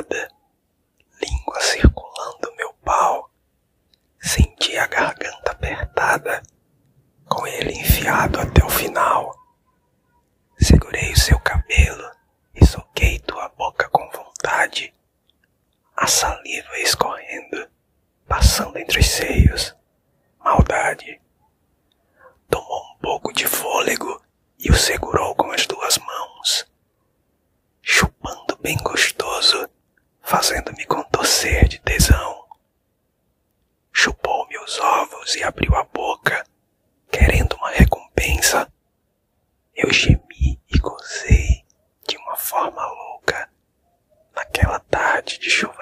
nada, língua circulando meu pau. Senti a garganta apertada, com ele enfiado até o final. Segurei o seu cabelo e soquei tua boca com vontade, a saliva escorrendo, passando entre os seios. Maldade. Tomou um pouco de fôlego e o segurou com fazendo-me contorcer de tesão. Chupou meus ovos e abriu a boca, querendo uma recompensa. Eu gemi e gozei de uma forma louca naquela tarde de chuva